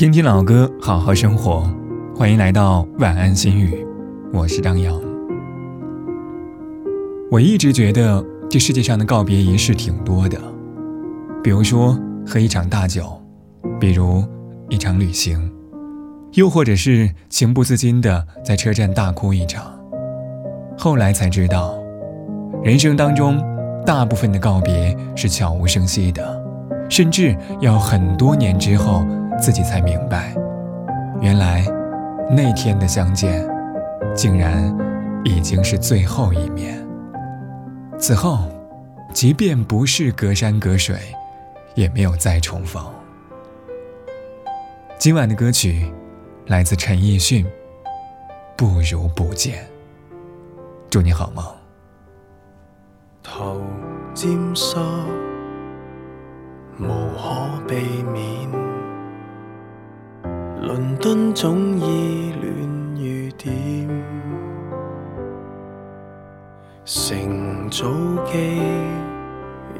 听听老歌，好好生活。欢迎来到晚安心语，我是张扬。我一直觉得这世界上的告别仪式挺多的，比如说喝一场大酒，比如一场旅行，又或者是情不自禁的在车站大哭一场。后来才知道，人生当中大部分的告别是悄无声息的，甚至要很多年之后。自己才明白，原来那天的相见，竟然已经是最后一面。此后，即便不是隔山隔水，也没有再重逢。今晚的歌曲来自陈奕迅，《不如不见》。祝你好梦。头沾湿，无可避免。伦敦总依恋雨点，乘早机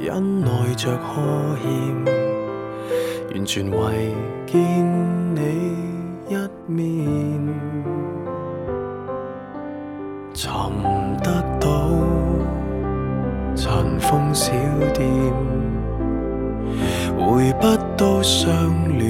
忍耐着呵欠，完全为见你一面，寻得到尘封小店，回不到相恋。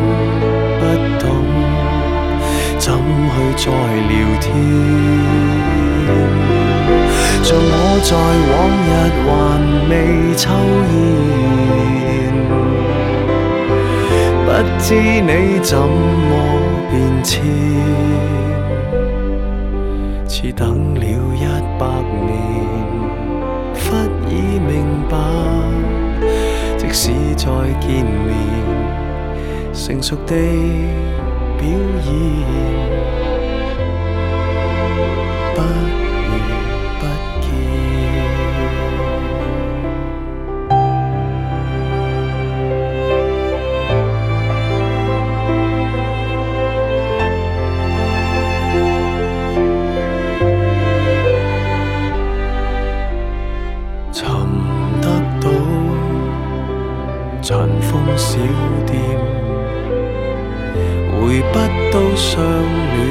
再聊天。像我在往日还未抽烟，不知你怎么变迁，似等了一百年，忽已明白。即使再见面，成熟地表演。不如不见曾得到尘封小店回不到相恋。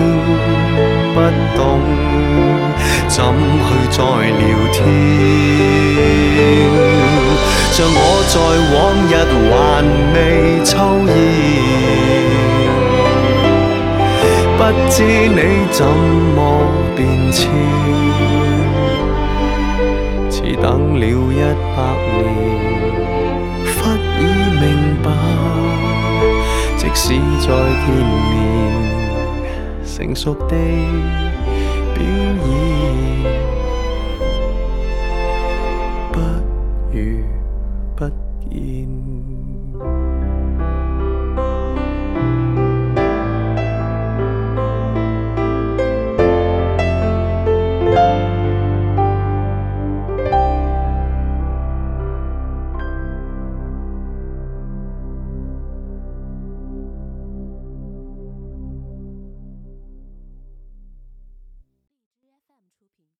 不懂怎去再聊天。像我在往日还未抽烟，不知你怎么变迁。似等了一百年，忽已明白，即使再见面，成熟地表演，不如不见。